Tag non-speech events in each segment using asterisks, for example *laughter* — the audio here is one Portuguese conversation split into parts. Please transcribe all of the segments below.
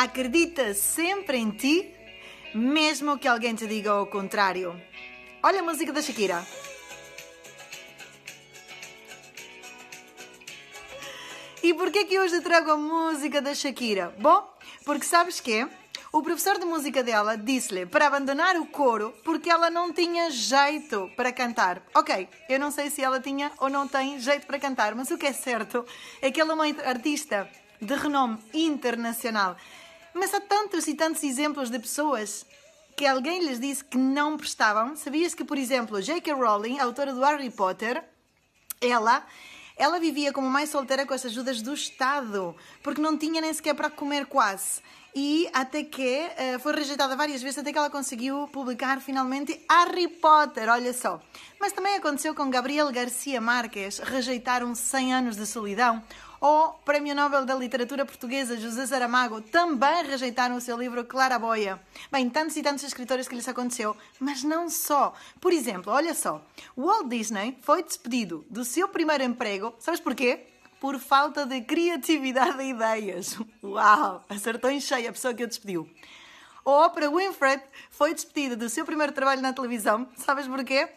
Acredita sempre em ti, mesmo que alguém te diga o contrário. Olha a música da Shakira. E porquê que hoje trago a música da Shakira? Bom, porque sabes que o professor de música dela disse-lhe para abandonar o coro porque ela não tinha jeito para cantar. Ok, eu não sei se ela tinha ou não tem jeito para cantar, mas o que é certo é que ela é uma artista de renome internacional. Mas há tantos e tantos exemplos de pessoas que alguém lhes disse que não prestavam. Sabias que, por exemplo, J.K. Rowling, autora do Harry Potter, ela ela vivia como mãe solteira com as ajudas do Estado, porque não tinha nem sequer para comer quase. E até que uh, foi rejeitada várias vezes, até que ela conseguiu publicar finalmente Harry Potter, olha só. Mas também aconteceu com Gabriel Garcia Marques, rejeitaram 100 anos de solidão, o Prémio Nobel da Literatura Portuguesa José Saramago também rejeitaram o seu livro Claraboia. Bem, tantos e tantos escritores que lhes aconteceu, mas não só. Por exemplo, olha só, Walt Disney foi despedido do seu primeiro emprego, sabes porquê? Por falta de criatividade e ideias. Uau, acertou em cheio a pessoa que o despediu. O Oprah Winfrey foi despedida do seu primeiro trabalho na televisão, sabes porquê?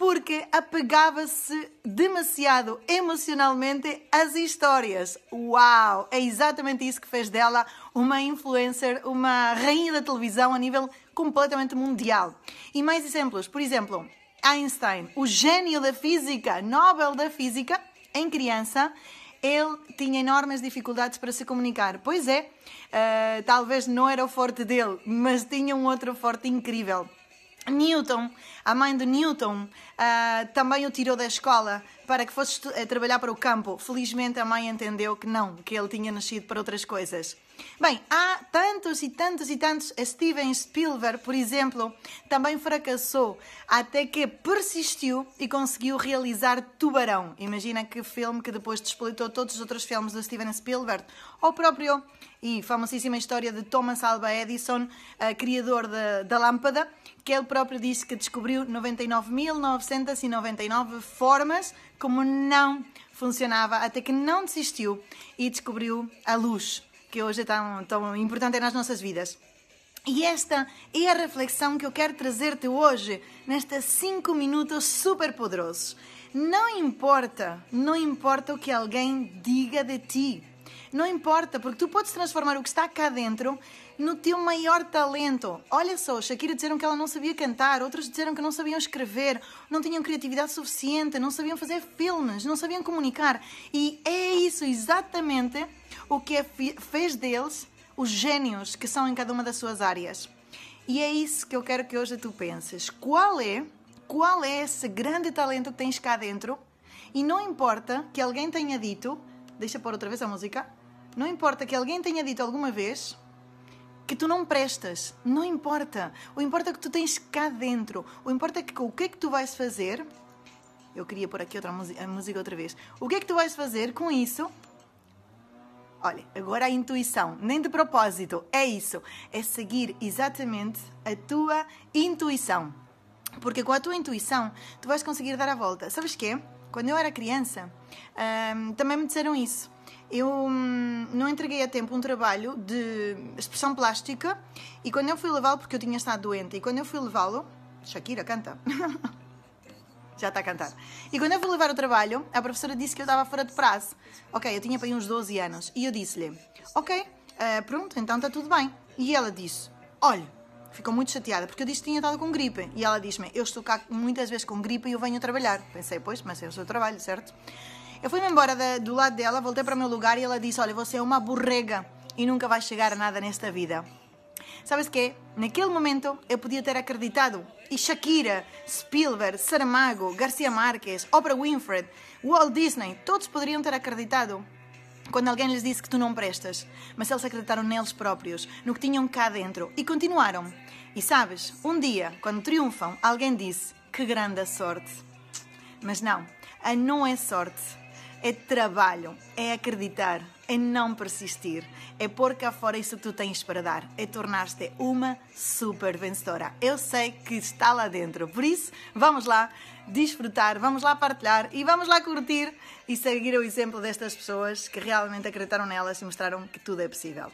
porque apegava-se demasiado emocionalmente às histórias. Uau! É exatamente isso que fez dela uma influencer, uma rainha da televisão a nível completamente mundial. E mais exemplos, por exemplo, Einstein, o gênio da física, Nobel da Física, em criança, ele tinha enormes dificuldades para se comunicar. Pois é, uh, talvez não era o forte dele, mas tinha um outro forte incrível Newton, a mãe de Newton, uh, também o tirou da escola para que fosse uh, trabalhar para o campo. Felizmente a mãe entendeu que não, que ele tinha nascido para outras coisas. Bem, há tantos e tantos e tantos. Steven Spielberg, por exemplo, também fracassou até que persistiu e conseguiu realizar Tubarão. Imagina que filme que depois despleitou todos os outros filmes do Steven Spielberg. Ou próprio e famosíssima história de Thomas Alva Edison, uh, criador da lâmpada, que ele próprio disse que descobriu 99.999 formas como não funcionava, até que não desistiu e descobriu a luz, que hoje é tão, tão importante nas nossas vidas. E esta é a reflexão que eu quero trazer-te hoje, nestes 5 minutos super poderosos. Não importa, não importa o que alguém diga de ti. Não importa, porque tu podes transformar o que está cá dentro no teu maior talento. Olha só, Shakira disseram que ela não sabia cantar, outros disseram que não sabiam escrever, não tinham criatividade suficiente, não sabiam fazer filmes, não sabiam comunicar. E é isso exatamente o que é fez deles os gênios que são em cada uma das suas áreas. E é isso que eu quero que hoje tu penses. Qual é, qual é esse grande talento que tens cá dentro? E não importa que alguém tenha dito, deixa pôr outra vez a música, não importa que alguém tenha dito alguma vez que tu não prestas, não importa. O importa é que tu tens cá dentro. O importa é que o que é que tu vais fazer. Eu queria pôr aqui outra a música outra vez. O que é que tu vais fazer com isso? Olha, agora a intuição, nem de propósito, é isso. É seguir exatamente a tua intuição. Porque com a tua intuição, tu vais conseguir dar a volta. Sabes quê? Quando eu era criança, hum, também me disseram isso eu hum, não entreguei a tempo um trabalho de expressão plástica e quando eu fui levá-lo, porque eu tinha estado doente, e quando eu fui levá-lo, Shakira canta. *laughs* Já está a cantar. E quando eu fui levar o trabalho, a professora disse que eu estava fora de prazo. Ok, eu tinha para aí uns 12 anos. E eu disse-lhe: Ok, uh, pronto, então está tudo bem. E ela disse: Olha, ficou muito chateada porque eu disse que tinha estado com gripe. E ela disse-me: Eu estou cá muitas vezes com gripe e eu venho trabalhar. Pensei: Pois, mas é o seu trabalho, certo? Eu fui-me embora do lado dela, voltei para o meu lugar e ela disse: Olha, você é uma borrega e nunca vai chegar a nada nesta vida. Sabes que? Naquele momento eu podia ter acreditado. E Shakira, Spielberg, Saramago, Garcia Marques, Oprah Winfrey, Walt Disney, todos poderiam ter acreditado quando alguém lhes disse que tu não prestas. Mas eles acreditaram neles próprios, no que tinham cá dentro e continuaram. E sabes, um dia, quando triunfam, alguém disse: Que grande a sorte. Mas não, a não é sorte é trabalho, é acreditar, é não persistir, é pôr cá fora isso que tu tens para dar, é tornar-te uma super vencedora. Eu sei que está lá dentro, por isso vamos lá desfrutar, vamos lá partilhar e vamos lá curtir e seguir o exemplo destas pessoas que realmente acreditaram nelas e mostraram que tudo é possível.